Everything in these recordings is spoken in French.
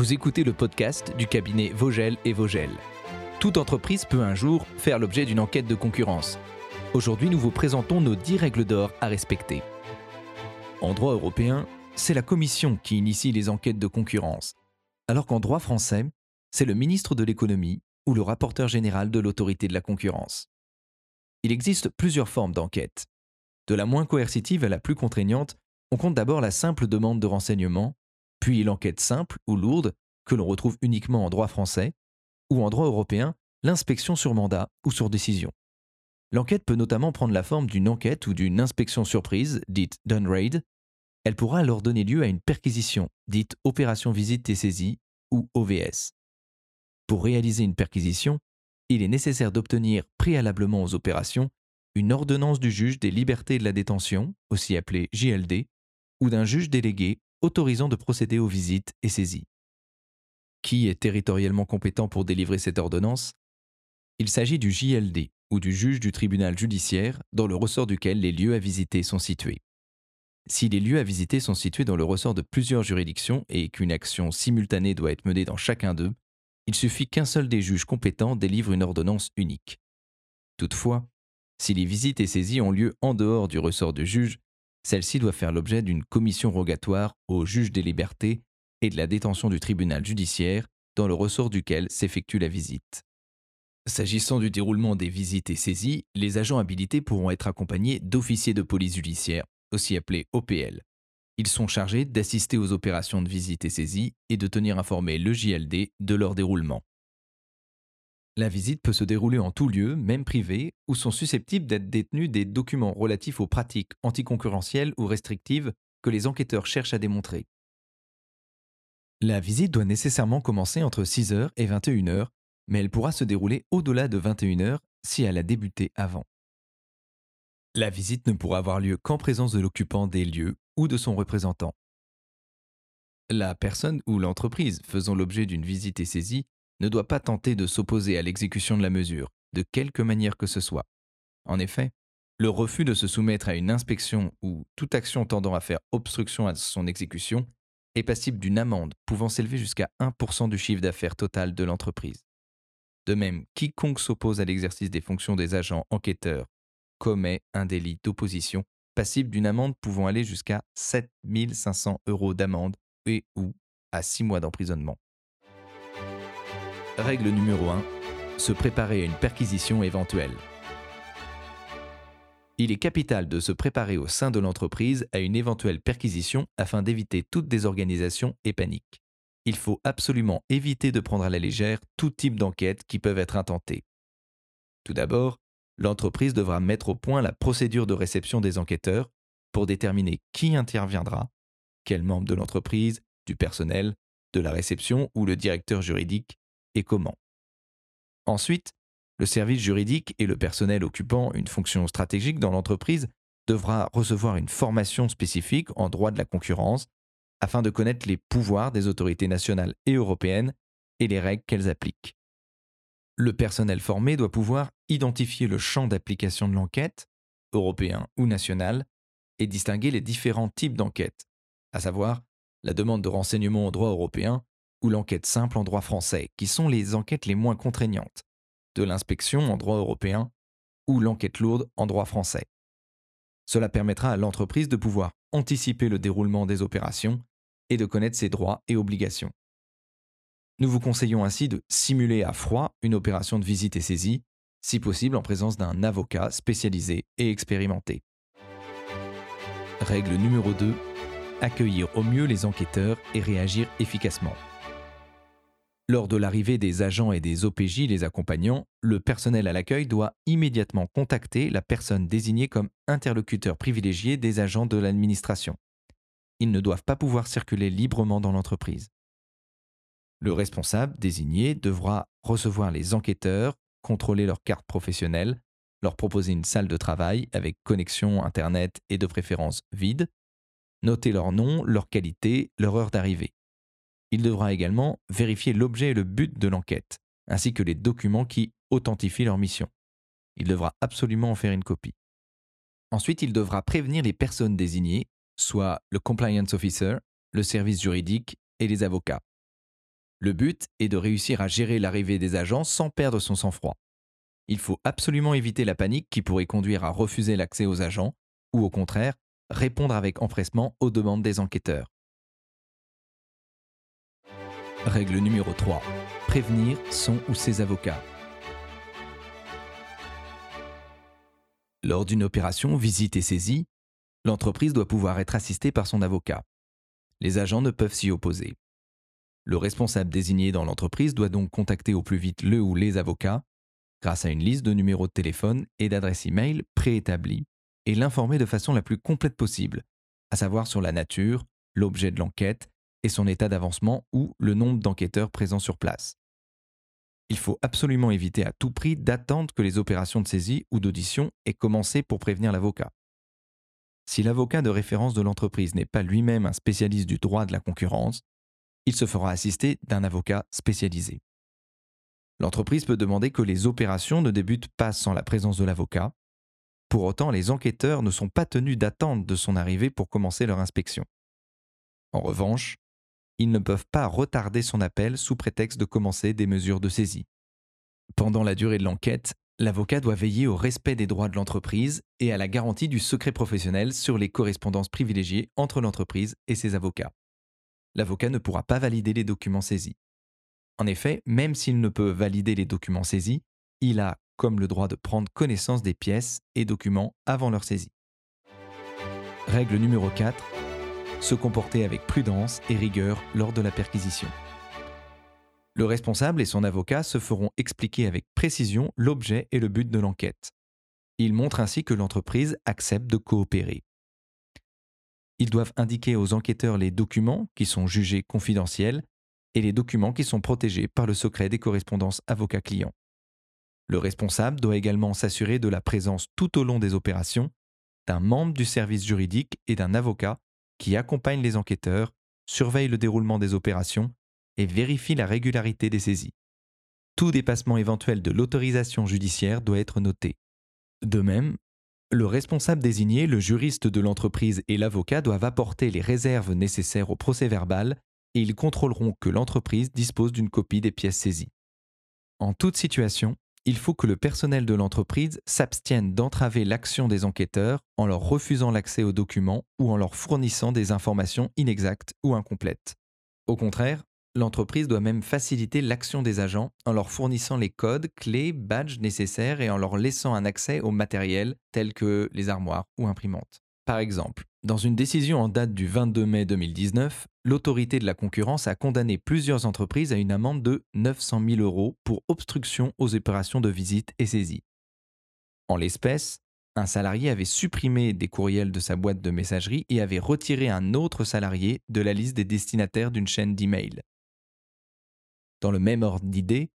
Vous écoutez le podcast du cabinet Vogel et Vogel. Toute entreprise peut un jour faire l'objet d'une enquête de concurrence. Aujourd'hui, nous vous présentons nos 10 règles d'or à respecter. En droit européen, c'est la Commission qui initie les enquêtes de concurrence, alors qu'en droit français, c'est le ministre de l'économie ou le rapporteur général de l'autorité de la concurrence. Il existe plusieurs formes d'enquête. De la moins coercitive à la plus contraignante, on compte d'abord la simple demande de renseignement, puis l'enquête simple ou lourde, que l'on retrouve uniquement en droit français, ou en droit européen, l'inspection sur mandat ou sur décision. L'enquête peut notamment prendre la forme d'une enquête ou d'une inspection surprise, dite done raid. Elle pourra alors donner lieu à une perquisition, dite opération visite et saisie, ou OVS. Pour réaliser une perquisition, il est nécessaire d'obtenir préalablement aux opérations une ordonnance du juge des libertés de la détention, aussi appelée JLD, ou d'un juge délégué autorisant de procéder aux visites et saisies. Qui est territorialement compétent pour délivrer cette ordonnance? Il s'agit du JLD, ou du juge du tribunal judiciaire, dans le ressort duquel les lieux à visiter sont situés. Si les lieux à visiter sont situés dans le ressort de plusieurs juridictions et qu'une action simultanée doit être menée dans chacun d'eux, il suffit qu'un seul des juges compétents délivre une ordonnance unique. Toutefois, si les visites et saisies ont lieu en dehors du ressort du juge, celle-ci doit faire l'objet d'une commission rogatoire au juge des libertés et de la détention du tribunal judiciaire dans le ressort duquel s'effectue la visite. S'agissant du déroulement des visites et saisies, les agents habilités pourront être accompagnés d'officiers de police judiciaire, aussi appelés OPL. Ils sont chargés d'assister aux opérations de visite et saisie et de tenir informé le JLD de leur déroulement. La visite peut se dérouler en tout lieu, même privé, où sont susceptibles d'être détenus des documents relatifs aux pratiques anticoncurrentielles ou restrictives que les enquêteurs cherchent à démontrer. La visite doit nécessairement commencer entre 6h et 21h, mais elle pourra se dérouler au-delà de 21h si elle a débuté avant. La visite ne pourra avoir lieu qu'en présence de l'occupant des lieux ou de son représentant. La personne ou l'entreprise faisant l'objet d'une visite et saisie ne doit pas tenter de s'opposer à l'exécution de la mesure, de quelque manière que ce soit. En effet, le refus de se soumettre à une inspection ou toute action tendant à faire obstruction à son exécution est passible d'une amende pouvant s'élever jusqu'à 1% du chiffre d'affaires total de l'entreprise. De même, quiconque s'oppose à l'exercice des fonctions des agents enquêteurs commet un délit d'opposition passible d'une amende pouvant aller jusqu'à 7500 euros d'amende et ou à 6 mois d'emprisonnement. Règle numéro 1. Se préparer à une perquisition éventuelle. Il est capital de se préparer au sein de l'entreprise à une éventuelle perquisition afin d'éviter toute désorganisation et panique. Il faut absolument éviter de prendre à la légère tout type d'enquête qui peuvent être intentées. Tout d'abord, l'entreprise devra mettre au point la procédure de réception des enquêteurs pour déterminer qui interviendra, quel membre de l'entreprise, du personnel, de la réception ou le directeur juridique et comment. Ensuite, le service juridique et le personnel occupant une fonction stratégique dans l'entreprise devra recevoir une formation spécifique en droit de la concurrence afin de connaître les pouvoirs des autorités nationales et européennes et les règles qu'elles appliquent. Le personnel formé doit pouvoir identifier le champ d'application de l'enquête, européen ou national, et distinguer les différents types d'enquêtes, à savoir la demande de renseignement au droit européen ou l'enquête simple en droit français, qui sont les enquêtes les moins contraignantes, de l'inspection en droit européen ou l'enquête lourde en droit français. Cela permettra à l'entreprise de pouvoir anticiper le déroulement des opérations et de connaître ses droits et obligations. Nous vous conseillons ainsi de simuler à froid une opération de visite et saisie, si possible en présence d'un avocat spécialisé et expérimenté. Règle numéro 2. Accueillir au mieux les enquêteurs et réagir efficacement. Lors de l'arrivée des agents et des OPJ les accompagnant, le personnel à l'accueil doit immédiatement contacter la personne désignée comme interlocuteur privilégié des agents de l'administration. Ils ne doivent pas pouvoir circuler librement dans l'entreprise. Le responsable désigné devra recevoir les enquêteurs, contrôler leur carte professionnelle, leur proposer une salle de travail avec connexion Internet et de préférence vide, noter leur nom, leur qualité, leur heure d'arrivée. Il devra également vérifier l'objet et le but de l'enquête, ainsi que les documents qui authentifient leur mission. Il devra absolument en faire une copie. Ensuite, il devra prévenir les personnes désignées, soit le compliance officer, le service juridique et les avocats. Le but est de réussir à gérer l'arrivée des agents sans perdre son sang-froid. Il faut absolument éviter la panique qui pourrait conduire à refuser l'accès aux agents ou au contraire répondre avec empressement aux demandes des enquêteurs. Règle numéro 3. Prévenir son ou ses avocats. Lors d'une opération visite et saisie, l'entreprise doit pouvoir être assistée par son avocat. Les agents ne peuvent s'y opposer. Le responsable désigné dans l'entreprise doit donc contacter au plus vite le ou les avocats grâce à une liste de numéros de téléphone et d'adresses e-mail préétablis et l'informer de façon la plus complète possible, à savoir sur la nature, l'objet de l'enquête et son état d'avancement ou le nombre d'enquêteurs présents sur place. Il faut absolument éviter à tout prix d'attendre que les opérations de saisie ou d'audition aient commencé pour prévenir l'avocat. Si l'avocat de référence de l'entreprise n'est pas lui-même un spécialiste du droit de la concurrence, il se fera assister d'un avocat spécialisé. L'entreprise peut demander que les opérations ne débutent pas sans la présence de l'avocat. Pour autant, les enquêteurs ne sont pas tenus d'attendre de son arrivée pour commencer leur inspection. En revanche, ils ne peuvent pas retarder son appel sous prétexte de commencer des mesures de saisie. Pendant la durée de l'enquête, l'avocat doit veiller au respect des droits de l'entreprise et à la garantie du secret professionnel sur les correspondances privilégiées entre l'entreprise et ses avocats. L'avocat ne pourra pas valider les documents saisis. En effet, même s'il ne peut valider les documents saisis, il a comme le droit de prendre connaissance des pièces et documents avant leur saisie. Règle numéro 4. Se comporter avec prudence et rigueur lors de la perquisition. Le responsable et son avocat se feront expliquer avec précision l'objet et le but de l'enquête. Ils montrent ainsi que l'entreprise accepte de coopérer. Ils doivent indiquer aux enquêteurs les documents qui sont jugés confidentiels et les documents qui sont protégés par le secret des correspondances avocat-client. Le responsable doit également s'assurer de la présence tout au long des opérations d'un membre du service juridique et d'un avocat qui accompagne les enquêteurs, surveille le déroulement des opérations et vérifie la régularité des saisies. Tout dépassement éventuel de l'autorisation judiciaire doit être noté. De même, le responsable désigné, le juriste de l'entreprise et l'avocat doivent apporter les réserves nécessaires au procès verbal et ils contrôleront que l'entreprise dispose d'une copie des pièces saisies. En toute situation, il faut que le personnel de l'entreprise s'abstienne d'entraver l'action des enquêteurs en leur refusant l'accès aux documents ou en leur fournissant des informations inexactes ou incomplètes. Au contraire, l'entreprise doit même faciliter l'action des agents en leur fournissant les codes, clés, badges nécessaires et en leur laissant un accès au matériel tel que les armoires ou imprimantes. Par exemple, dans une décision en date du 22 mai 2019, l'autorité de la concurrence a condamné plusieurs entreprises à une amende de 900 000 euros pour obstruction aux opérations de visite et saisie. En l'espèce, un salarié avait supprimé des courriels de sa boîte de messagerie et avait retiré un autre salarié de la liste des destinataires d'une chaîne d'email. Dans le même ordre d'idée,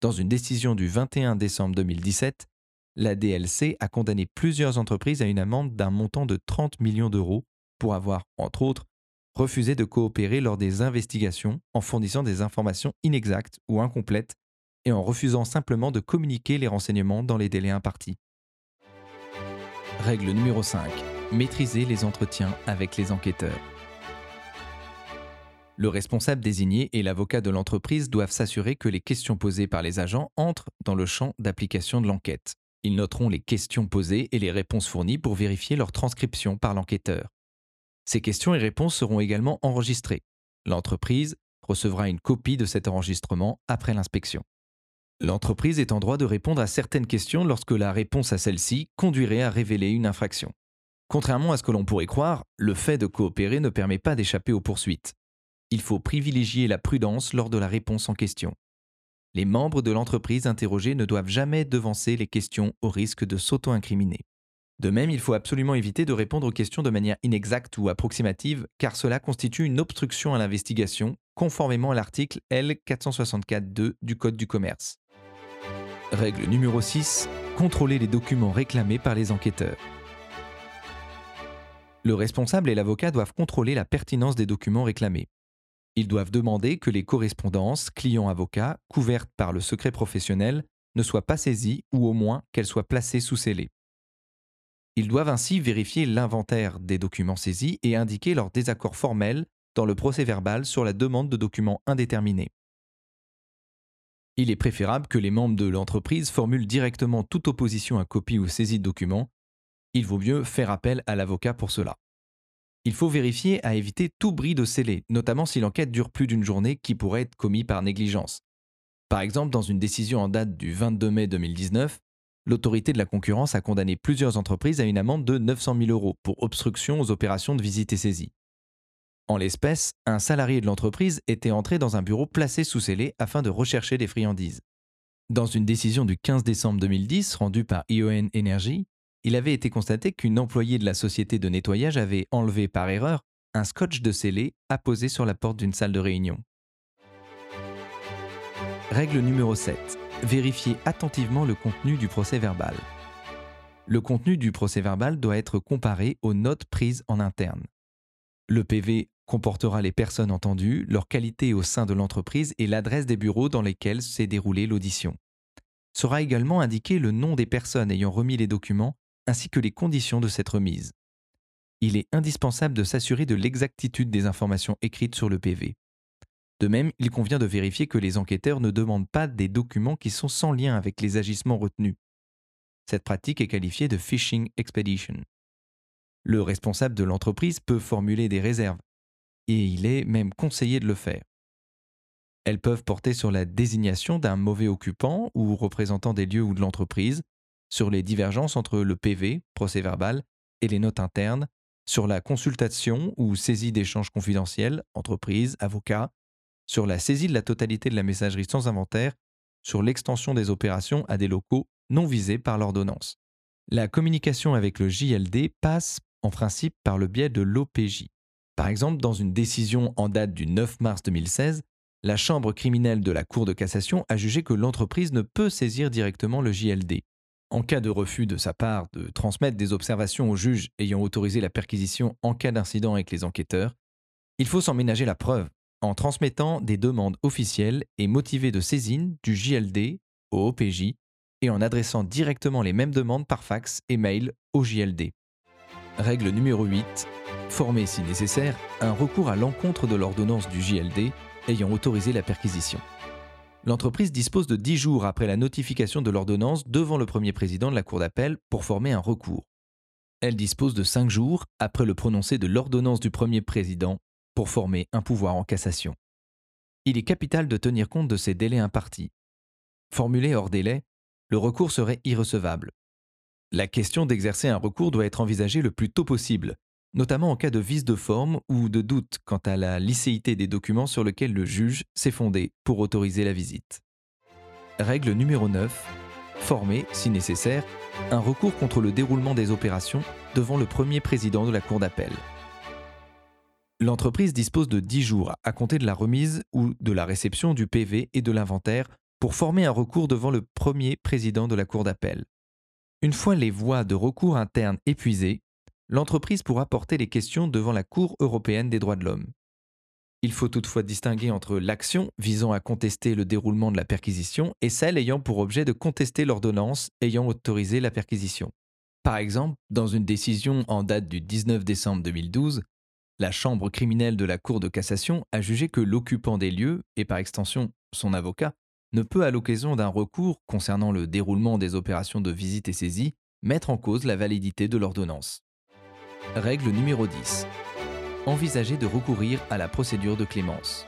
dans une décision du 21 décembre 2017, la DLC a condamné plusieurs entreprises à une amende d'un montant de 30 millions d'euros pour avoir, entre autres, refusé de coopérer lors des investigations en fournissant des informations inexactes ou incomplètes et en refusant simplement de communiquer les renseignements dans les délais impartis. Règle numéro 5. Maîtriser les entretiens avec les enquêteurs. Le responsable désigné et l'avocat de l'entreprise doivent s'assurer que les questions posées par les agents entrent dans le champ d'application de l'enquête. Ils noteront les questions posées et les réponses fournies pour vérifier leur transcription par l'enquêteur. Ces questions et réponses seront également enregistrées. L'entreprise recevra une copie de cet enregistrement après l'inspection. L'entreprise est en droit de répondre à certaines questions lorsque la réponse à celle-ci conduirait à révéler une infraction. Contrairement à ce que l'on pourrait croire, le fait de coopérer ne permet pas d'échapper aux poursuites. Il faut privilégier la prudence lors de la réponse en question les membres de l'entreprise interrogée ne doivent jamais devancer les questions au risque de s'auto-incriminer. De même, il faut absolument éviter de répondre aux questions de manière inexacte ou approximative, car cela constitue une obstruction à l'investigation, conformément à l'article L464.2 du Code du commerce. Règle numéro 6. Contrôler les documents réclamés par les enquêteurs. Le responsable et l'avocat doivent contrôler la pertinence des documents réclamés. Ils doivent demander que les correspondances client-avocat couvertes par le secret professionnel ne soient pas saisies ou au moins qu'elles soient placées sous scellé. Ils doivent ainsi vérifier l'inventaire des documents saisis et indiquer leur désaccord formel dans le procès verbal sur la demande de documents indéterminés. Il est préférable que les membres de l'entreprise formulent directement toute opposition à copie ou saisie de documents. Il vaut mieux faire appel à l'avocat pour cela. Il faut vérifier à éviter tout bris de scellé, notamment si l'enquête dure plus d'une journée qui pourrait être commis par négligence. Par exemple, dans une décision en date du 22 mai 2019, l'autorité de la concurrence a condamné plusieurs entreprises à une amende de 900 000 euros pour obstruction aux opérations de visite et saisie. En l'espèce, un salarié de l'entreprise était entré dans un bureau placé sous scellé afin de rechercher des friandises. Dans une décision du 15 décembre 2010 rendue par ION Energy, il avait été constaté qu'une employée de la société de nettoyage avait enlevé par erreur un scotch de scellé apposé sur la porte d'une salle de réunion. Règle numéro 7. Vérifiez attentivement le contenu du procès verbal. Le contenu du procès verbal doit être comparé aux notes prises en interne. Le PV comportera les personnes entendues, leur qualité au sein de l'entreprise et l'adresse des bureaux dans lesquels s'est déroulée l'audition. Sera également indiqué le nom des personnes ayant remis les documents ainsi que les conditions de cette remise. Il est indispensable de s'assurer de l'exactitude des informations écrites sur le PV. De même, il convient de vérifier que les enquêteurs ne demandent pas des documents qui sont sans lien avec les agissements retenus. Cette pratique est qualifiée de phishing expedition. Le responsable de l'entreprise peut formuler des réserves, et il est même conseillé de le faire. Elles peuvent porter sur la désignation d'un mauvais occupant ou représentant des lieux ou de l'entreprise, sur les divergences entre le PV, procès verbal, et les notes internes, sur la consultation ou saisie d'échanges confidentiels, entreprise, avocat, sur la saisie de la totalité de la messagerie sans inventaire, sur l'extension des opérations à des locaux non visés par l'ordonnance. La communication avec le JLD passe en principe par le biais de l'OPJ. Par exemple, dans une décision en date du 9 mars 2016, la Chambre criminelle de la Cour de cassation a jugé que l'entreprise ne peut saisir directement le JLD. En cas de refus de sa part de transmettre des observations au juge ayant autorisé la perquisition en cas d'incident avec les enquêteurs, il faut s'en ménager la preuve en transmettant des demandes officielles et motivées de saisine du JLD au OPJ et en adressant directement les mêmes demandes par fax et mail au JLD. Règle numéro 8. Former si nécessaire un recours à l'encontre de l'ordonnance du JLD ayant autorisé la perquisition. L'entreprise dispose de 10 jours après la notification de l'ordonnance devant le premier président de la Cour d'appel pour former un recours. Elle dispose de 5 jours après le prononcé de l'ordonnance du premier président pour former un pouvoir en cassation. Il est capital de tenir compte de ces délais impartis. Formulé hors délai, le recours serait irrecevable. La question d'exercer un recours doit être envisagée le plus tôt possible, notamment en cas de vice de forme ou de doute quant à la licéité des documents sur lesquels le juge s'est fondé pour autoriser la visite. Règle numéro 9. Former, si nécessaire, un recours contre le déroulement des opérations devant le premier président de la Cour d'appel. L'entreprise dispose de 10 jours à compter de la remise ou de la réception du PV et de l'inventaire pour former un recours devant le premier président de la Cour d'appel. Une fois les voies de recours internes épuisées, l'entreprise pourra porter les questions devant la Cour européenne des droits de l'homme. Il faut toutefois distinguer entre l'action visant à contester le déroulement de la perquisition et celle ayant pour objet de contester l'ordonnance ayant autorisé la perquisition. Par exemple, dans une décision en date du 19 décembre 2012, la Chambre criminelle de la Cour de cassation a jugé que l'occupant des lieux, et par extension son avocat, ne peut à l'occasion d'un recours concernant le déroulement des opérations de visite et saisie mettre en cause la validité de l'ordonnance. Règle numéro 10. Envisager de recourir à la procédure de clémence.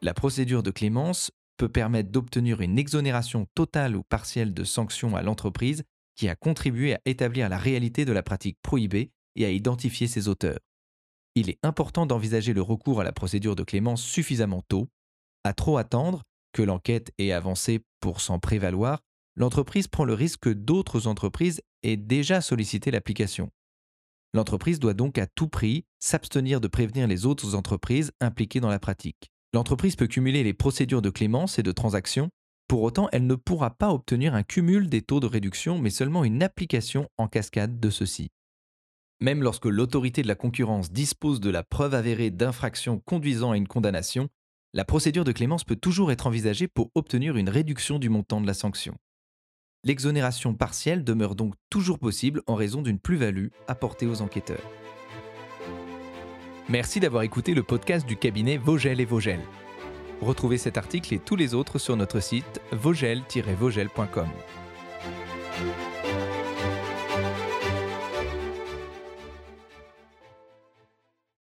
La procédure de clémence peut permettre d'obtenir une exonération totale ou partielle de sanctions à l'entreprise qui a contribué à établir la réalité de la pratique prohibée et à identifier ses auteurs. Il est important d'envisager le recours à la procédure de clémence suffisamment tôt. À trop attendre que l'enquête ait avancé pour s'en prévaloir, l'entreprise prend le risque que d'autres entreprises aient déjà sollicité l'application. L'entreprise doit donc à tout prix s'abstenir de prévenir les autres entreprises impliquées dans la pratique. L'entreprise peut cumuler les procédures de clémence et de transaction, pour autant elle ne pourra pas obtenir un cumul des taux de réduction mais seulement une application en cascade de ceux-ci. Même lorsque l'autorité de la concurrence dispose de la preuve avérée d'infraction conduisant à une condamnation, la procédure de clémence peut toujours être envisagée pour obtenir une réduction du montant de la sanction. L'exonération partielle demeure donc toujours possible en raison d'une plus-value apportée aux enquêteurs. Merci d'avoir écouté le podcast du cabinet Vogel et Vogel. Retrouvez cet article et tous les autres sur notre site vogel-vogel.com.